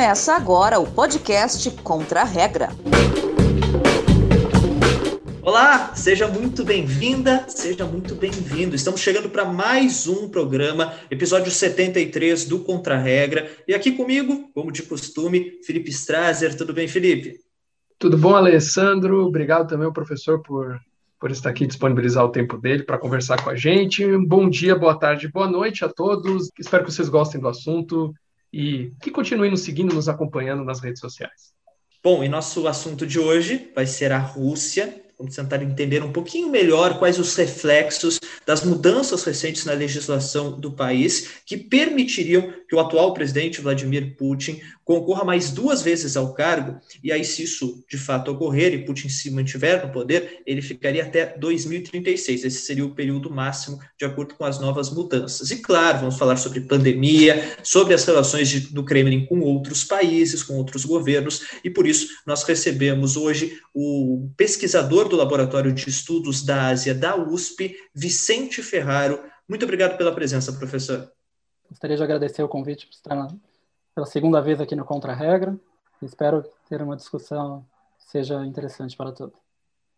Começa agora o podcast Contra a Regra. Olá, seja muito bem-vinda, seja muito bem-vindo. Estamos chegando para mais um programa, episódio 73 do Contra a Regra. E aqui comigo, como de costume, Felipe Strazer. Tudo bem, Felipe? Tudo bom, Alessandro? Obrigado também ao professor por, por estar aqui disponibilizar o tempo dele para conversar com a gente. Bom dia, boa tarde, boa noite a todos. Espero que vocês gostem do assunto e que continuem nos seguindo, nos acompanhando nas redes sociais. Bom, e nosso assunto de hoje vai ser a Rússia. Vamos tentar entender um pouquinho melhor quais os reflexos das mudanças recentes na legislação do país que permitiriam que o atual presidente Vladimir Putin concorra mais duas vezes ao cargo, e aí, se isso de fato ocorrer e Putin se mantiver no poder, ele ficaria até 2036. Esse seria o período máximo, de acordo com as novas mudanças. E claro, vamos falar sobre pandemia, sobre as relações de, do Kremlin com outros países, com outros governos, e por isso nós recebemos hoje o pesquisador do Laboratório de Estudos da Ásia da USP, Vicente Ferraro. Muito obrigado pela presença, professor. Gostaria de agradecer o convite por estar pela segunda vez aqui no Contra Regra. Espero ter uma discussão que seja interessante para todos.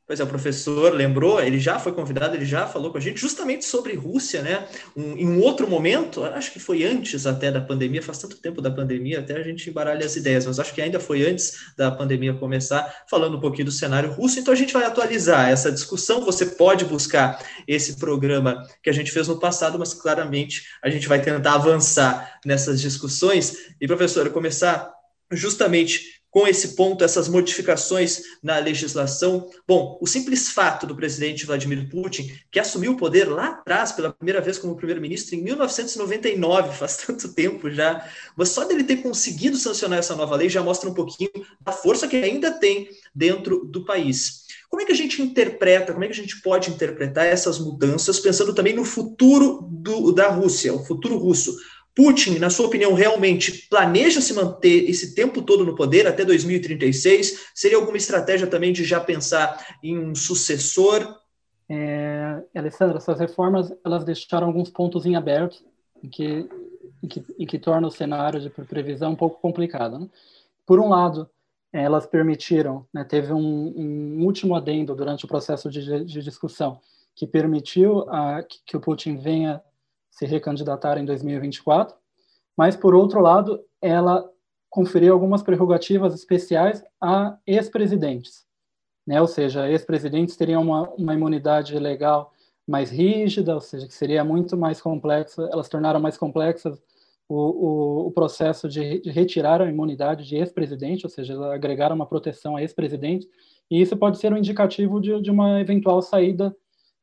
Pois é, o professor lembrou, ele já foi convidado, ele já falou com a gente justamente sobre Rússia, né? Um, em um outro momento, acho que foi antes até da pandemia, faz tanto tempo da pandemia, até a gente embaralha as ideias, mas acho que ainda foi antes da pandemia começar, falando um pouquinho do cenário russo. Então a gente vai atualizar essa discussão. Você pode buscar esse programa que a gente fez no passado, mas claramente a gente vai tentar avançar nessas discussões. E, professor, começar justamente com esse ponto, essas modificações na legislação? Bom, o simples fato do presidente Vladimir Putin, que assumiu o poder lá atrás, pela primeira vez como primeiro-ministro, em 1999, faz tanto tempo já, mas só dele ter conseguido sancionar essa nova lei já mostra um pouquinho da força que ainda tem dentro do país. Como é que a gente interpreta, como é que a gente pode interpretar essas mudanças, pensando também no futuro do, da Rússia, o futuro russo? Putin, na sua opinião, realmente planeja se manter esse tempo todo no poder até 2036? Seria alguma estratégia também de já pensar em um sucessor? É, Alessandra, essas reformas elas deixaram alguns pontos em aberto, que, que, que torna o cenário de previsão um pouco complicado. Né? Por um lado, elas permitiram, né, teve um, um, último adendo durante o processo de, de discussão, que permitiu a, que, que o Putin venha se recandidatar em 2024, mas, por outro lado, ela conferiu algumas prerrogativas especiais a ex-presidentes, né? ou seja, ex-presidentes teriam uma, uma imunidade legal mais rígida, ou seja, que seria muito mais complexa, elas tornaram mais complexas o, o, o processo de, de, retirar a imunidade de ex-presidente, ou seja, agregaram uma proteção a ex-presidente, e isso pode ser um indicativo de, de uma eventual saída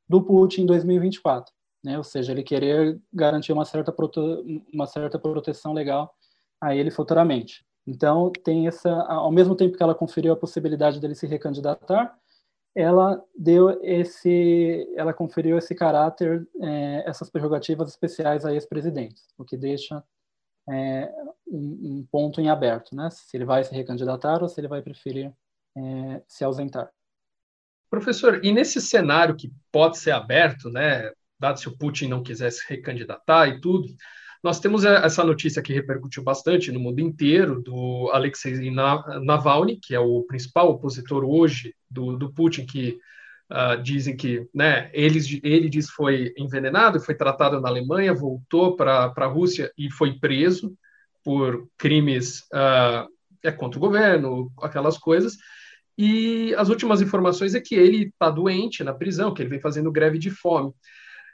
do Putin em 2024 né? Ou seja, ele querer garantir uma certa, prote... uma certa proteção legal a ele futuramente. Então, tem essa, ao mesmo tempo que ela conferiu a possibilidade dele se recandidatar, ela deu esse, ela conferiu esse caráter, é, essas prerrogativas especiais a ex-presidentes, o que deixa é, um, um, ponto em aberto, né? Se ele vai se recandidatar ou se ele vai preferir é, se ausentar. Professor, e nesse cenário que pode ser aberto, né? Dado se o Putin não quisesse recandidatar e tudo. Nós temos essa notícia que repercutiu bastante no mundo inteiro do Alexei Navalny, que é o principal opositor hoje do, do Putin, que uh, dizem que né, ele, ele diz foi envenenado, foi tratado na Alemanha, voltou para a Rússia e foi preso por crimes uh, é, contra o governo, aquelas coisas. E as últimas informações é que ele está doente na prisão, que ele vem fazendo greve de fome.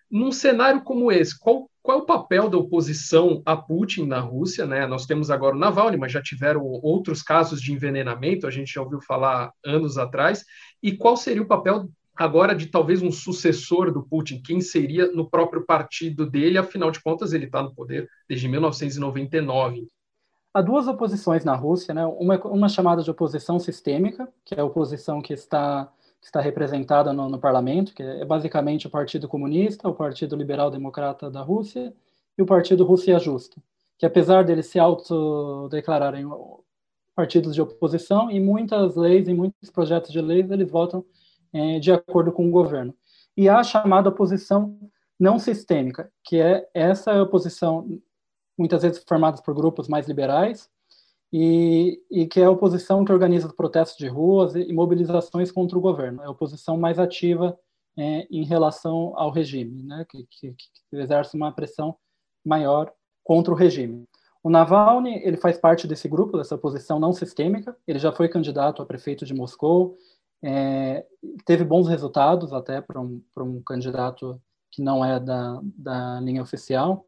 Num cenário como esse, qual, qual é o papel da oposição a Putin na Rússia? Né? Nós temos agora o Navalny, mas já tiveram outros casos de envenenamento, a gente já ouviu falar anos atrás. E qual seria o papel agora de talvez um sucessor do Putin? Quem seria no próprio partido dele? Afinal de contas, ele está no poder desde 1999. Há duas oposições na Rússia, né? uma, uma chamada de oposição sistêmica, que é a oposição que está está representada no, no, parlamento, que é basicamente o Partido Comunista, o Partido Liberal Democrata da Rússia e o Partido Rússia Justa, que apesar deles se autodeclararem partidos de oposição, em muitas leis, em muitos projetos de leis, eles votam é, de acordo com o governo. E há a chamada oposição não sistêmica, que é essa oposição, muitas vezes formada por grupos mais liberais, e, e, que é a oposição que organiza protestos de ruas e, mobilizações contra o governo. É a oposição mais ativa é, em relação ao regime, né, que, que, que, exerce uma pressão maior contra o regime. O Navalny ele faz parte desse grupo, dessa oposição não sistêmica. Ele já foi candidato a prefeito de Moscou, é, teve bons resultados até para um, um candidato que não é da, da linha oficial.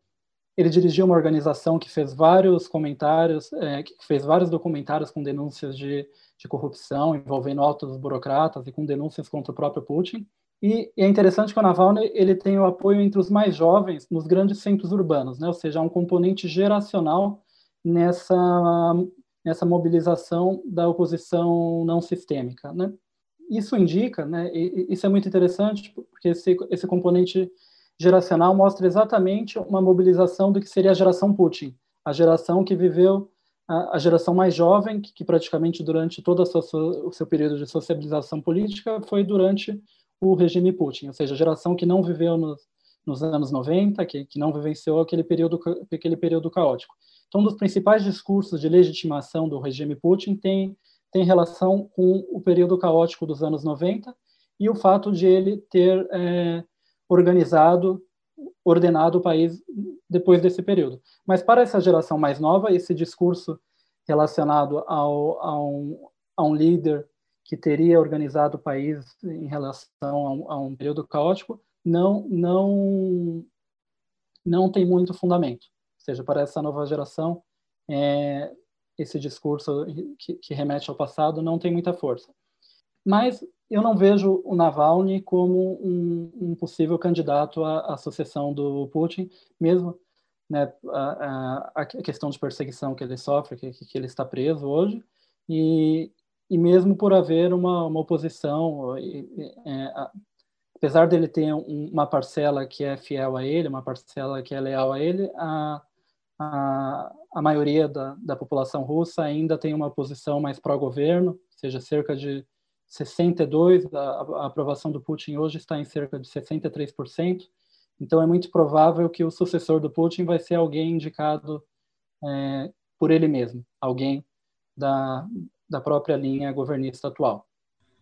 Ele dirigiu uma organização que fez vários comentários, é, que fez vários documentários com denúncias de, de corrupção envolvendo altos burocratas e com denúncias contra o próprio Putin. E é interessante que o Navalny ele tem o apoio entre os mais jovens nos grandes centros urbanos, né? ou seja, há um componente geracional nessa, nessa mobilização da oposição não sistêmica. Né? Isso indica, né, e, isso é muito interessante, porque esse, esse componente geracional mostra exatamente uma mobilização do que seria a geração Putin, a geração que viveu, a, geração mais jovem, que, praticamente durante todo o seu período de sociabilização política foi durante o regime Putin, ou seja, a geração que não viveu nos, nos anos 90, que, que não vivenciou aquele período, aquele período caótico. Então, um dos principais discursos de legitimação do regime Putin tem, tem relação com o período caótico dos anos 90 e o fato de ele ter é, organizado, ordenado o país depois desse período. Mas para essa geração mais nova, esse discurso relacionado ao, a, um, a um líder que teria organizado o país em relação a um, a um período caótico não não não tem muito fundamento. Ou seja, para essa nova geração, é, esse discurso que, que, remete ao passado não tem muita força. Mas eu não vejo o Navalny como um, um possível candidato à, à, sucessão do Putin, mesmo né, a, a, a, questão de perseguição que ele sofre, que, que ele está preso hoje, e, e mesmo por haver uma, uma oposição, é, apesar dele ter um, uma parcela que é fiel a ele, uma parcela que é leal a ele, a, a, a maioria da, da população russa ainda tem uma posição mais pró-governo, ou seja, cerca de 62, a, a aprovação do Putin hoje está em cerca de 63%, então é muito provável que o sucessor do Putin vai ser alguém indicado é, por ele mesmo, alguém da, da própria linha governista atual.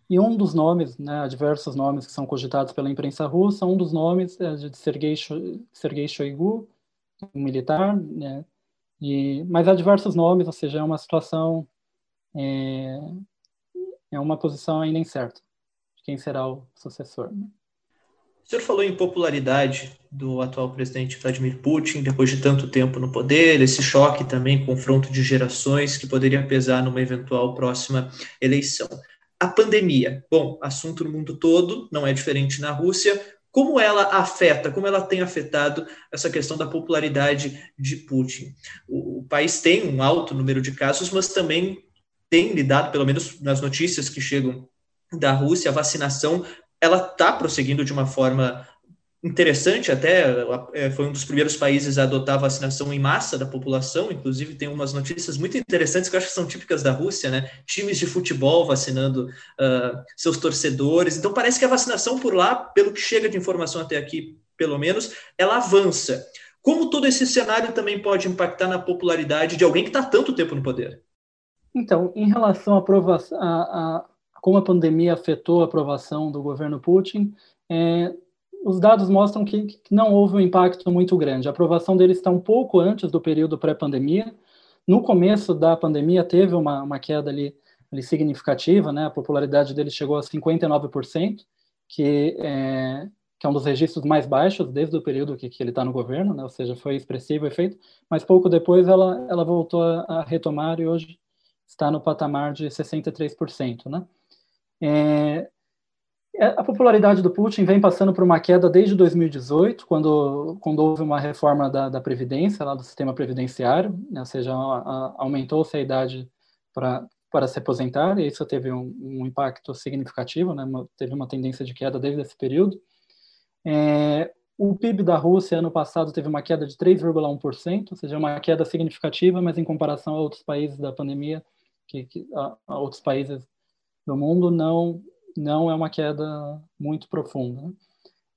E um dos nomes, né, há diversos nomes que são cogitados pela imprensa russa, um dos nomes é de Sergei, Sergei Shoigu, um militar, né, e, mas há diversos nomes, ou seja, é uma situação, é, é uma posição ainda incerta quem será o sucessor. Né? O senhor falou em popularidade do atual presidente Vladimir Putin, depois de tanto tempo no poder, esse choque também, confronto de gerações que poderia pesar numa eventual próxima eleição. A pandemia, bom, assunto no mundo todo, não é diferente na Rússia. Como ela afeta, como ela tem afetado essa questão da popularidade de Putin? O país tem um alto número de casos, mas também tem lidado, pelo menos nas notícias que chegam da Rússia, a vacinação ela está prosseguindo de uma forma interessante até, é, foi um dos primeiros países a adotar a vacinação em massa da população, inclusive tem umas notícias muito interessantes que eu acho que são típicas da Rússia, né? Times de futebol vacinando uh, seus torcedores, então parece que a vacinação por lá, pelo que chega de informação até aqui, pelo menos, ela avança. Como todo esse cenário também pode impactar na popularidade de alguém que está tanto tempo no poder? Então, em relação à aprovação, a, a como a pandemia afetou a aprovação do governo Putin, é, os dados mostram que, que, não houve um impacto muito grande. A aprovação dele está um pouco antes do período pré-pandemia. No começo da pandemia teve uma, uma queda ali, ali, significativa, né? A popularidade dele chegou a 59%, que é, que é um dos registros mais baixos desde o período que, que ele está no governo, né? ou seja, foi expressivo o efeito, mas pouco depois ela, ela voltou a, retomar e hoje está no patamar de 63%. Né? É, é, a popularidade do Putin vem passando por uma queda desde 2018, quando, quando houve uma reforma da, da Previdência, lá do sistema previdenciário, né, ou seja, aumentou-se a idade para para se aposentar, e isso teve um, um impacto significativo, né, uma, teve uma tendência de queda desde esse período. É, o PIB da Rússia ano passado teve uma queda de 3,1%, ou seja, uma queda significativa, mas em comparação a outros países da pandemia, que, que a, a outros países do mundo não não é uma queda muito profunda. Né?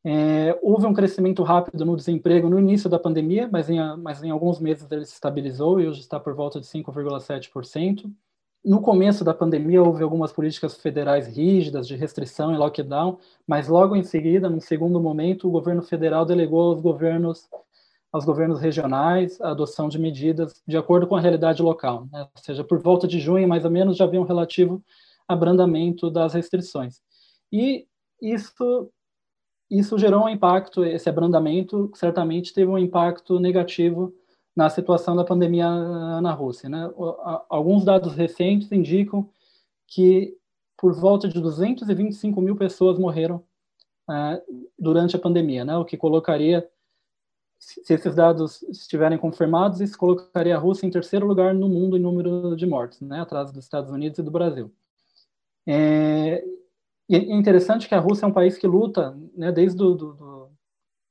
É, houve um crescimento rápido no desemprego no início da pandemia, mas em, mas em alguns meses ele se estabilizou e hoje está por volta de 5,7%. No começo da pandemia houve algumas políticas federais rígidas de restrição e lockdown, mas logo em seguida, num segundo momento, o governo federal delegou aos governos aos governos regionais a adoção de medidas de acordo com a realidade local, né? ou seja, por volta de junho, mais ou menos, já havia um relativo abrandamento das restrições. E isso isso gerou um impacto, esse abrandamento certamente teve um impacto negativo na situação da pandemia na Rússia. Né? Alguns dados recentes indicam que por volta de 225 mil pessoas morreram uh, durante a pandemia, né? o que colocaria, se esses dados estiverem confirmados, isso colocaria a Rússia em terceiro lugar no mundo em número de mortes, né? atrás dos Estados Unidos e do Brasil. É, é interessante que a Rússia é um país que luta, né, desde do, do, do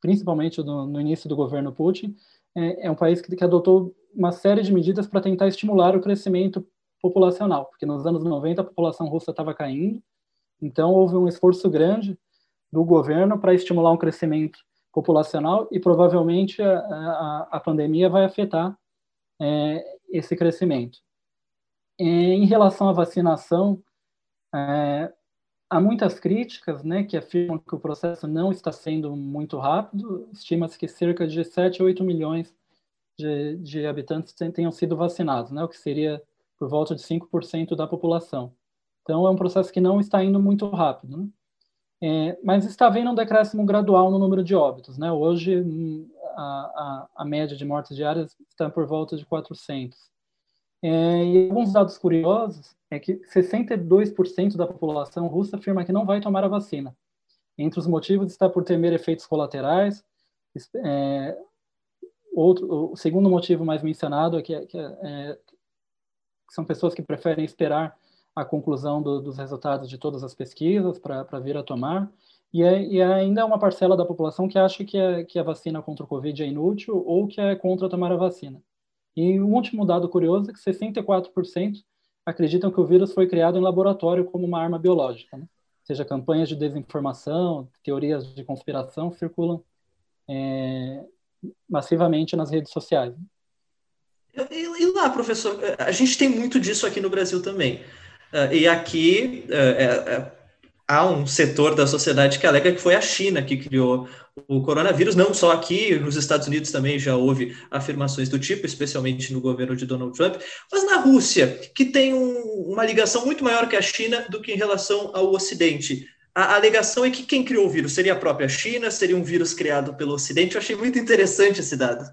principalmente do, no início do governo Putin, é, é um país que, que, adotou uma série de medidas para tentar estimular o crescimento populacional, porque nos anos 90 a população russa estava caindo, então houve um esforço grande do governo para estimular um crescimento populacional e provavelmente a, a, a pandemia vai afetar é, esse crescimento. Em relação à vacinação, é, há muitas críticas né, que afirmam que o processo não está sendo muito rápido. Estima-se que cerca de 7 a 8 milhões de, de habitantes tenham sido vacinados, né, o que seria por volta de 5% da população. Então, é um processo que não está indo muito rápido. Né? É, mas está havendo um decréscimo gradual no número de óbitos. Né? Hoje, hum, a, a, a média de mortes diárias está por volta de 400. É, e alguns dados curiosos é que 62% da população russa afirma que não vai tomar a vacina. Entre os motivos está por temer efeitos colaterais. É, outro, o segundo motivo mais mencionado é que, é, que é, são pessoas que preferem esperar a conclusão do, dos resultados de todas as pesquisas para vir a tomar. E, é, e, ainda é uma parcela da população que acha que, é, que a vacina contra o Covid é inútil ou que é contra tomar a vacina. E um último dado curioso é que 64% acreditam que o vírus foi criado em laboratório como uma arma biológica. Né? Ou seja, campanhas de desinformação, teorias de conspiração circulam é, massivamente nas redes sociais. E, e, lá, professor, a gente tem muito disso aqui no Brasil também. Uh, e aqui uh, uh, há um setor da sociedade que alega que foi a China que criou o coronavírus, não só aqui, nos Estados Unidos também já houve afirmações do tipo, especialmente no governo de Donald Trump, mas na Rússia, que tem um, uma ligação muito maior que a China do que em relação ao Ocidente. A alegação é que quem criou o vírus seria a própria China, seria um vírus criado pelo Ocidente. Eu achei muito interessante esse dado.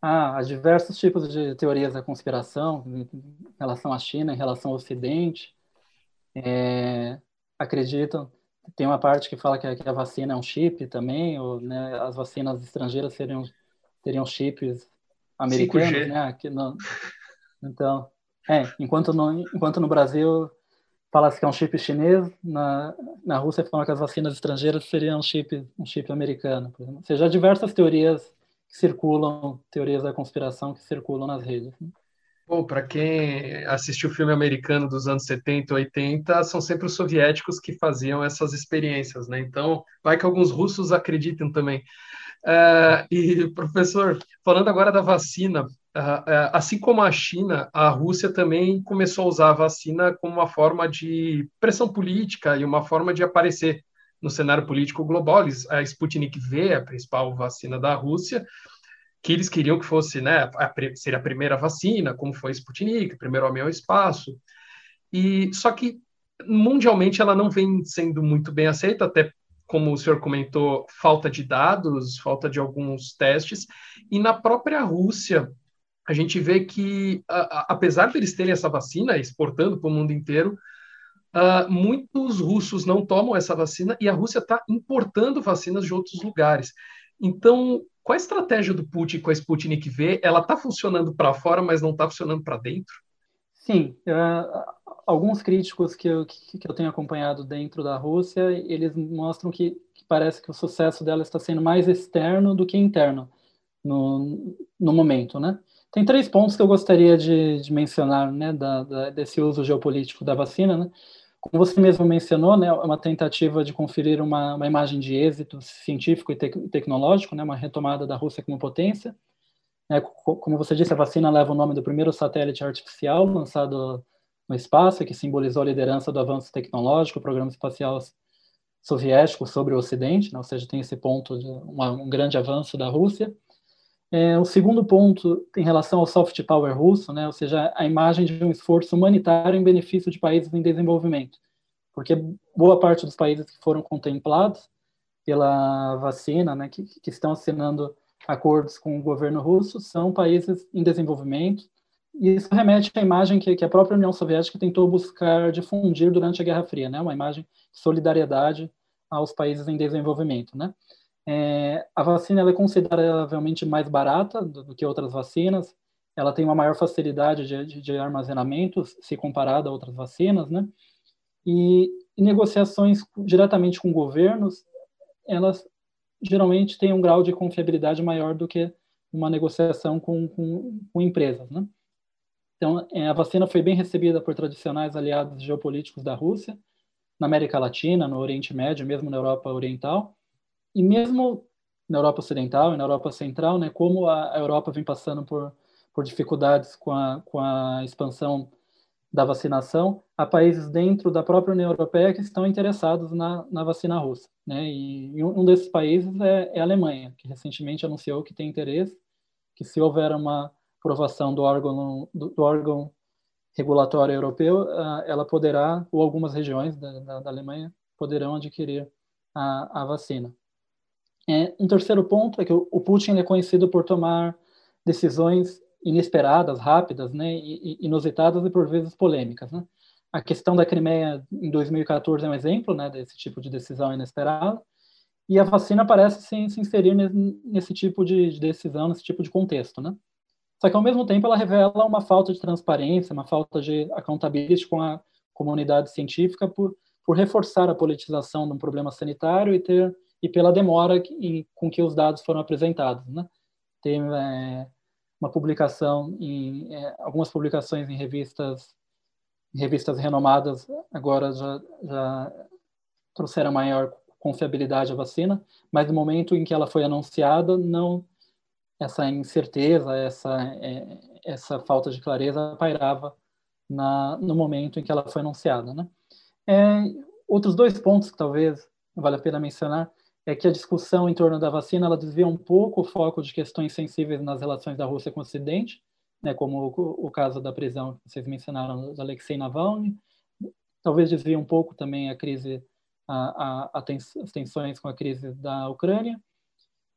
Ah, há diversos tipos de teorias da conspiração em relação à China, em relação ao Ocidente. É, acreditam tem uma parte que fala que a, que a vacina é um chip também, ou né, as vacinas estrangeiras seriam teriam chips americanos, 5G. né? Aqui no, então, é, enquanto no, enquanto no Brasil fala-se que é um chip chinês, na, na Rússia fala que as vacinas estrangeiras seriam um chip, um chip americano. Ou seja, há diversas teorias que circulam, teorias da conspiração que circulam nas redes. Bom, para quem assistiu filme americano dos anos 70, 80, são sempre os soviéticos que faziam essas experiências, né? Então, vai que alguns russos acreditem também. Uh, e, professor, falando agora da vacina, uh, uh, assim como a China, a Rússia também começou a usar a vacina como uma forma de pressão política e uma forma de aparecer no cenário político global. A Sputnik V, a principal vacina da Rússia, que eles queriam que fosse, né, a, seria a primeira vacina, como foi Sputnik, primeiro homem ao espaço. E só que mundialmente ela não vem sendo muito bem aceita, até como o senhor comentou, falta de dados, falta de alguns testes. E na própria Rússia, a gente vê que, a, a, apesar deles terem essa vacina, exportando para o mundo inteiro, uh, muitos russos não tomam essa vacina e a Rússia está importando vacinas de outros lugares. Então, qual a estratégia do Putin com a Sputnik V? Ela está funcionando para fora, mas não está funcionando para dentro? Sim. Uh, alguns críticos que eu, que, que, eu tenho acompanhado dentro da Rússia, eles mostram que, que, parece que o sucesso dela está sendo mais externo do que interno no, no momento, né? Tem três pontos que eu gostaria de, de mencionar, né, da, da, desse uso geopolítico da vacina, né? Como você mesmo mencionou, né, é uma tentativa de conferir uma, uma imagem de êxito científico e tec tecnológico, né, uma retomada da Rússia como potência. É, como você disse, a vacina leva o nome do primeiro satélite artificial lançado no espaço, que simbolizou a liderança do avanço tecnológico, o programa espacial soviético sobre o Ocidente, né, ou seja, tem esse ponto de um grande avanço da Rússia. É, o segundo ponto em relação ao soft power russo, né, ou seja, a imagem de um esforço humanitário em benefício de países em desenvolvimento, porque boa parte dos países que foram contemplados pela vacina, né, que, que estão assinando acordos com o governo russo, são países em desenvolvimento, e isso remete à imagem que, que a própria União Soviética tentou buscar difundir durante a Guerra Fria, né, uma imagem de solidariedade aos países em desenvolvimento, né. É, a vacina é consideravelmente mais barata do, do, que outras vacinas. Ela tem uma maior facilidade de, de, de armazenamento se comparada a outras vacinas, né? E, e, negociações diretamente com governos, elas geralmente têm um grau de confiabilidade maior do que uma negociação com, com, com empresas, né? Então, é, a vacina foi bem recebida por tradicionais aliados geopolíticos da Rússia, na América Latina, no Oriente Médio, mesmo na Europa Oriental, e mesmo na Europa Ocidental e na Europa Central, né, como a, Europa vem passando por, por dificuldades com a, com a expansão da vacinação, há países dentro da própria União Europeia que estão interessados na, na vacina russa. Né? E, um desses países é, é, a Alemanha, que recentemente anunciou que tem interesse, que se houver uma aprovação do órgão, do, do órgão regulatório europeu, uh, ela poderá, ou algumas regiões da, da, da Alemanha, poderão adquirir a, a vacina. É, um terceiro ponto é que o, Putin é conhecido por tomar decisões inesperadas, rápidas, né, inusitadas e por vezes polêmicas. Né? A questão da Crimeia em 2014 é um exemplo né, desse tipo de decisão inesperada, e a vacina parece se, se inserir nesse, tipo de, decisão, nesse tipo de contexto. Né? Só que, ao mesmo tempo, ela revela uma falta de transparência, uma falta de accountability com a comunidade científica por, por reforçar a politização de um problema sanitário e ter e pela demora com que os dados foram apresentados. Né? Tem é, uma publicação, em, é, algumas publicações em revistas, em revistas renomadas agora já, já trouxeram maior confiabilidade à vacina, mas no momento em que ela foi anunciada, não essa incerteza, essa é, essa falta de clareza pairava na, no momento em que ela foi anunciada, né? É, outros dois pontos que talvez vale a pena mencionar é que a discussão em torno da vacina ela desvia um pouco o foco de questões sensíveis nas relações da Rússia com o Ocidente, né, como o, o caso da prisão que vocês mencionaram do Alexei Navalny, talvez desvie um pouco também a crise, a, a, a as tensões com a crise da Ucrânia,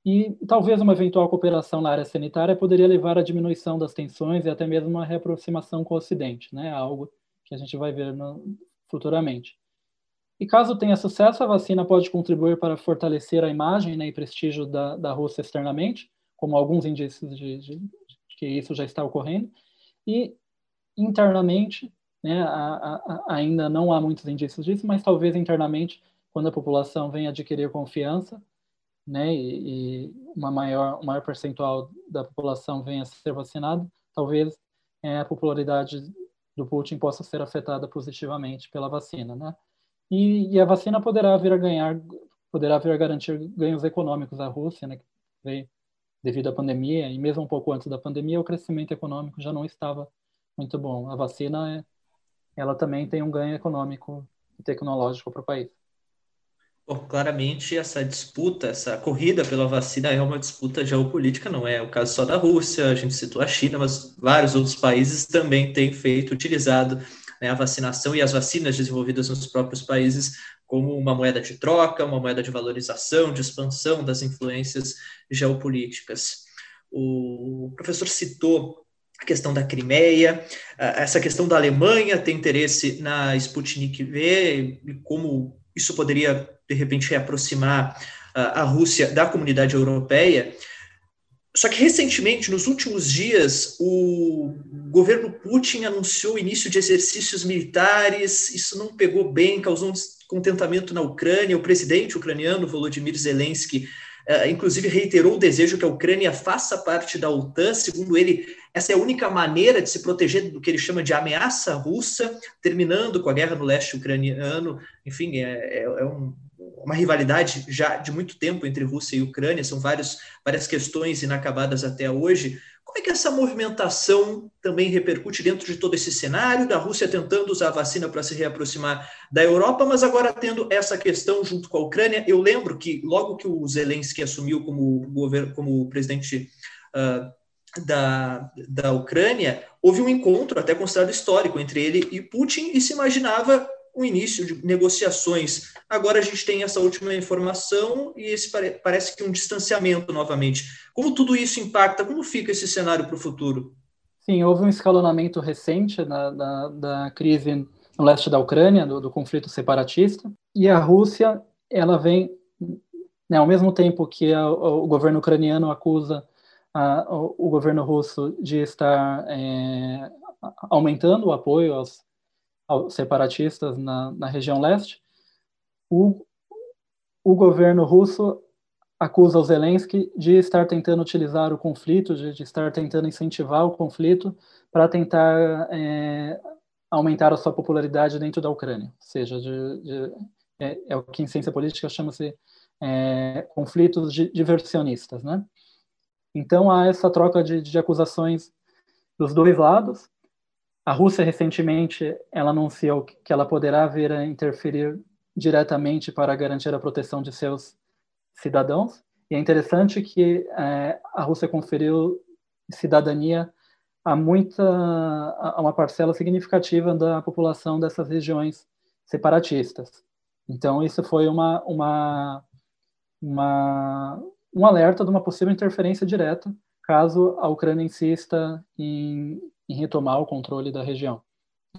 e talvez uma eventual cooperação na área sanitária poderia levar à diminuição das tensões e até mesmo uma reaproximação com o Ocidente, né, algo que a gente vai ver no, futuramente. E caso tenha sucesso, a vacina pode contribuir para fortalecer a imagem né, e prestígio da, da Rússia externamente, como alguns indícios de, de, de que isso já está ocorrendo. E internamente, né, a, a, ainda não há muitos indícios disso, mas talvez internamente, quando a população venha adquirir confiança, né, e, e uma maior, um maior percentual da população venha ser vacinado, talvez é, a popularidade do Putin possa ser afetada positivamente pela vacina, né? E, e, a vacina poderá vir a ganhar, poderá vir a garantir ganhos econômicos à Rússia, né, que veio devido à pandemia, e mesmo um pouco antes da pandemia, o crescimento econômico já não estava muito bom. A vacina, é, ela também tem um ganho econômico e tecnológico para o país. Bom, claramente essa disputa, essa corrida pela vacina é uma disputa geopolítica, não é o caso só da Rússia, a gente citou a China, mas vários outros países também têm feito, utilizado né, a vacinação e as vacinas desenvolvidas nos próprios países como uma moeda de troca, uma moeda de valorização, de expansão das influências geopolíticas. O professor citou a questão da Crimeia, essa questão da Alemanha ter interesse na Sputnik V e como isso poderia, de repente, reaproximar a Rússia da comunidade europeia. Só que recentemente, nos últimos dias, o governo Putin anunciou o início de exercícios militares. Isso não pegou bem, causou um descontentamento na Ucrânia. O presidente ucraniano, Volodymyr Zelensky, uh, inclusive reiterou o desejo que a Ucrânia faça parte da OTAN. Segundo ele, essa é a única maneira de se proteger do que ele chama de ameaça russa, terminando com a guerra no leste ucraniano. Enfim, é, é, é um, uma rivalidade já de muito tempo entre Rússia e Ucrânia, são vários, várias questões inacabadas até hoje. Como é que essa movimentação também repercute dentro de todo esse cenário da Rússia tentando usar a vacina para se reaproximar da Europa, mas agora tendo essa questão junto com a Ucrânia? Eu lembro que logo que o Zelensky assumiu como governo, como presidente uh, da, da Ucrânia, houve um encontro até considerado histórico entre ele e Putin e se imaginava o início de negociações. Agora a gente tem essa última informação e esse pare parece que um distanciamento novamente. Como tudo isso impacta? Como fica esse cenário para o futuro? Sim, houve um escalonamento recente da, da, da crise no leste da Ucrânia, do, do, conflito separatista, e a Rússia, ela vem, né, ao mesmo tempo que a, o governo ucraniano acusa a, o, o, governo russo de estar é, aumentando o apoio aos separatistas na, na região leste, o, o governo russo acusa o Zelensky de estar tentando utilizar o conflito, de, de estar tentando incentivar o conflito para tentar é, aumentar a sua popularidade dentro da Ucrânia. Ou seja, de, de, é, é, o que em ciência política chama-se é, conflitos diversionistas. Né? Então há essa troca de, de acusações dos dois lados, a Rússia recentemente ela anunciou que ela poderá vir a interferir diretamente para garantir a proteção de seus cidadãos. E é interessante que é, a Rússia conferiu cidadania a muita a uma parcela significativa da população dessas regiões separatistas. Então isso foi uma uma, uma um alerta de uma possível interferência direta caso a Ucrânia insista em em retomar o controle da região.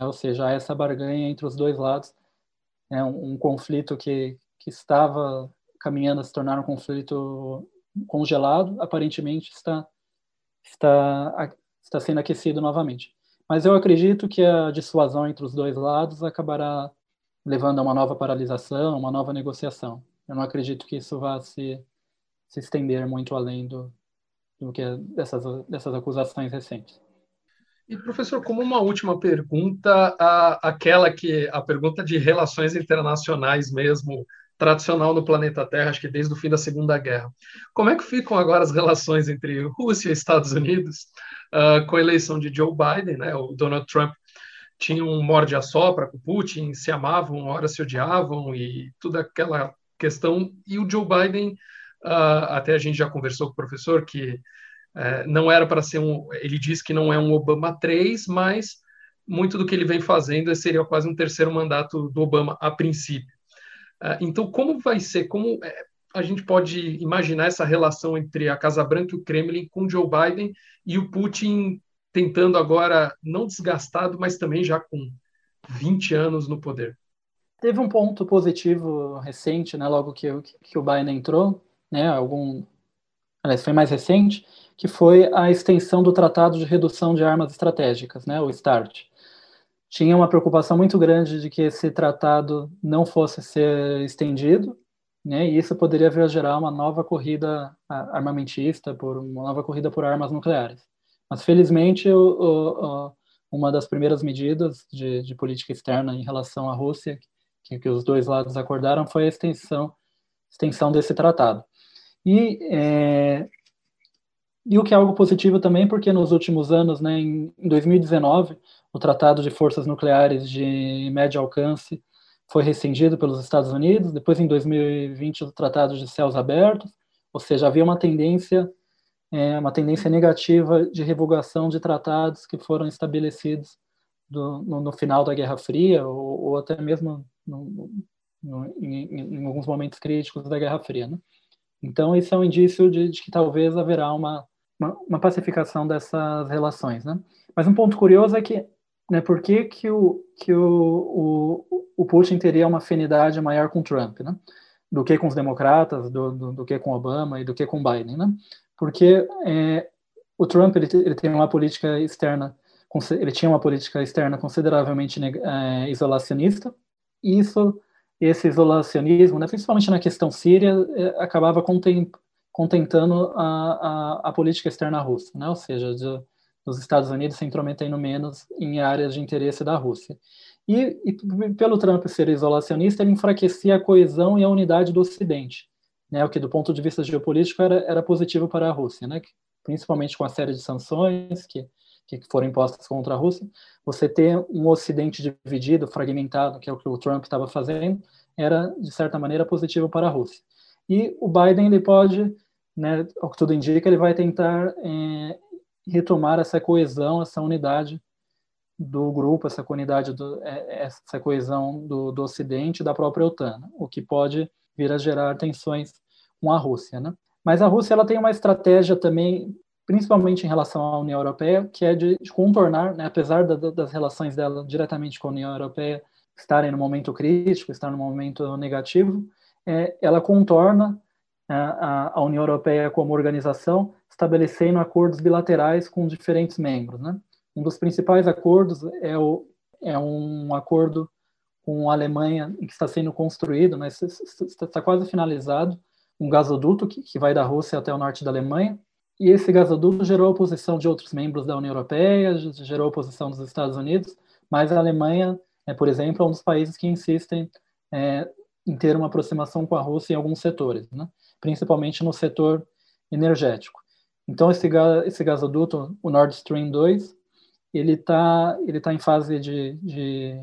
É, ou seja, há essa barganha entre os dois lados, é um, um conflito que, que estava caminhando a se tornar um conflito congelado, aparentemente está, está, está sendo aquecido novamente. Mas eu acredito que a dissuasão entre os dois lados acabará levando a uma nova paralisação, uma nova negociação. Eu não acredito que isso vá se, se estender muito além do, do que dessas, dessas acusações recentes. E, professor, como uma última pergunta, a, aquela que a pergunta de relações internacionais mesmo, tradicional no planeta Terra, acho que desde o fim da Segunda Guerra. Como é que ficam agora as relações entre Rússia e Estados Unidos uh, com a eleição de Joe Biden? Né? O Donald Trump tinha um morde a sopra com Putin, se amavam, ora se odiavam e toda aquela questão. E o Joe Biden, uh, até a gente já conversou com o professor que é, não era para ser um. Ele diz que não é um Obama 3, mas muito do que ele vem fazendo seria quase um terceiro mandato do Obama a princípio. É, então, como vai ser? Como é, a gente pode imaginar essa relação entre a Casa Branca e o Kremlin com Joe Biden e o Putin tentando agora, não desgastado, mas também já com 20 anos no poder? Teve um ponto positivo recente, né, logo que, que o Biden entrou, né, algum, aliás, foi mais recente, que foi a extensão do Tratado de Redução de Armas Estratégicas, né, o START. Tinha uma preocupação muito grande de que esse tratado não fosse ser estendido, né, e isso poderia vir a gerar uma nova corrida armamentista, por uma nova corrida por armas nucleares. Mas, felizmente, o, o, uma das primeiras medidas de, de, política externa em relação à Rússia, que, que, os dois lados acordaram, foi a extensão, extensão desse tratado. E é, e o que é algo positivo também, porque nos últimos anos, né, em 2019, o Tratado de Forças Nucleares de Médio Alcance foi rescindido pelos Estados Unidos, depois em 2020 o Tratado de Céus Abertos, ou seja, havia uma tendência é, uma tendência negativa de revogação de tratados que foram estabelecidos do, no, no, final da Guerra Fria ou, ou até mesmo no, no, em, em, alguns momentos críticos da Guerra Fria. Né? Então, isso é um indício de, de que talvez haverá uma uma, uma pacificação dessas relações, né? Mas um ponto curioso é que, né, por que, que, o, que o, o, o Putin teria uma afinidade maior com Trump, né? Do que com os democratas, do, do, do que com Obama e do que com Biden, né? Porque é, o Trump ele, ele tem uma política externa, ele tinha uma política externa consideravelmente é, isolacionista, e isso, esse isolacionismo, né, principalmente na questão síria, é, acabava contentando a, a, a política externa russa, né? ou seja, de, os Estados Unidos se intrometendo menos em áreas de interesse da Rússia. E, e, pelo Trump ser isolacionista, ele enfraquecia a coesão e a unidade do Ocidente, né? o que, do ponto de vista geopolítico, era, era positivo para a Rússia, né? principalmente com a série de sanções que, que foram impostas contra a Rússia. Você ter um Ocidente dividido, fragmentado, que é o que o Trump estava fazendo, era, de certa maneira, positivo para a Rússia. E o Biden, ele pode, né, o que tudo indica, ele vai tentar é, retomar essa coesão, essa unidade do grupo, essa unidade, do, é, essa coesão do, do Ocidente e da própria OTAN, né? o que pode vir a gerar tensões com a Rússia, né? Mas a Rússia ela tem uma estratégia também, principalmente em relação à União Europeia, que é de, de contornar, né, apesar da, das relações dela diretamente com a União Europeia estarem no momento crítico, estar no momento negativo, é, ela contorna né, a, a, União Europeia como organização, estabelecendo acordos bilaterais com diferentes membros. Né? Um dos principais acordos é, o, é um acordo com a Alemanha que está sendo construído, está quase finalizado, um gasoduto que, que vai da Rússia até o norte da Alemanha, e esse gasoduto gerou oposição de outros membros da União Europeia, gerou oposição dos Estados Unidos, mas a Alemanha, é, por exemplo, é um dos países que insistem é, em ter uma aproximação com a Rússia em alguns setores, né? principalmente no setor energético. Então, esse, esse gasoduto, o Nord Stream 2, ele está ele tá em fase de, de,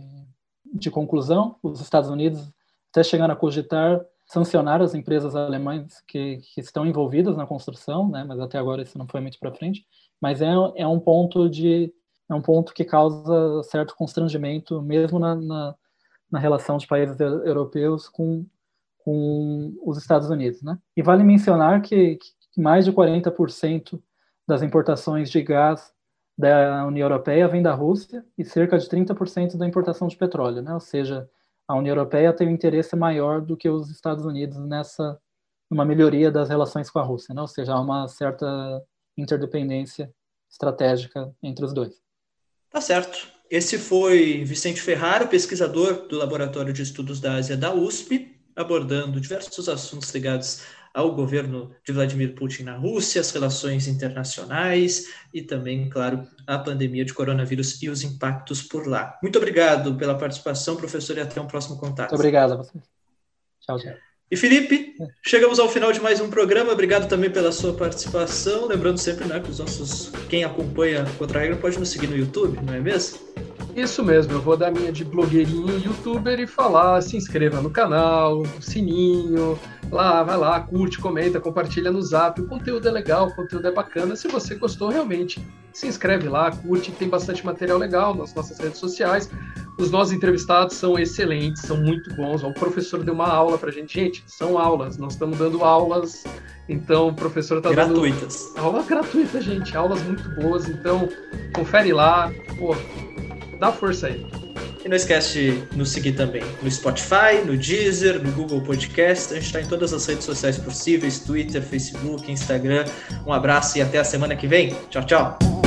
de conclusão. Os Estados Unidos até chegaram a cogitar sancionar as empresas alemãs que, que estão envolvidas na construção, né? mas até agora isso não foi muito para frente. Mas é, é um ponto de é um ponto que causa certo constrangimento, mesmo na, na na relação de países europeus com, com os Estados Unidos. Né? E vale mencionar que, que mais de 40% das importações de gás da União Europeia vem da Rússia e cerca de 30% da importação de petróleo, né? Ou seja, a União Europeia tem um interesse maior do que os Estados Unidos nessa uma melhoria das relações com a Rússia, né? Ou seja, há uma certa interdependência estratégica entre os dois. Tá certo. Esse foi Vicente Ferraro, pesquisador do Laboratório de Estudos da Ásia da USP, abordando diversos assuntos ligados ao governo de Vladimir Putin na Rússia, as relações internacionais e também, claro, a pandemia de coronavírus e os impactos por lá. Muito obrigado pela participação, professor, e até um próximo contato. Muito obrigado a você. Tchau, tchau. E Felipe, chegamos ao final de mais um programa. Obrigado também pela sua participação. Lembrando sempre né, que os nossos quem acompanha Contra a Regra pode nos seguir no YouTube, não é mesmo? Isso mesmo, eu vou dar minha de blogueirinho youtuber e falar, se inscreva no canal, sininho, lá, vai lá, curte, comenta, compartilha no zap. O conteúdo é legal, o conteúdo é bacana. Se você gostou realmente, se inscreve lá, curte, tem bastante material legal nas nossas redes sociais. Os nossos entrevistados são excelentes, são muito bons. O professor deu uma aula pra gente. Gente, são aulas, nós estamos dando aulas. Então, o professor está dando. Gratuitas. Aulas gratuitas, gente. Aulas muito boas. Então, confere lá. Pô, dá força aí. E não esquece de nos seguir também no Spotify, no Deezer, no Google Podcast. A gente está em todas as redes sociais possíveis: Twitter, Facebook, Instagram. Um abraço e até a semana que vem. Tchau, tchau.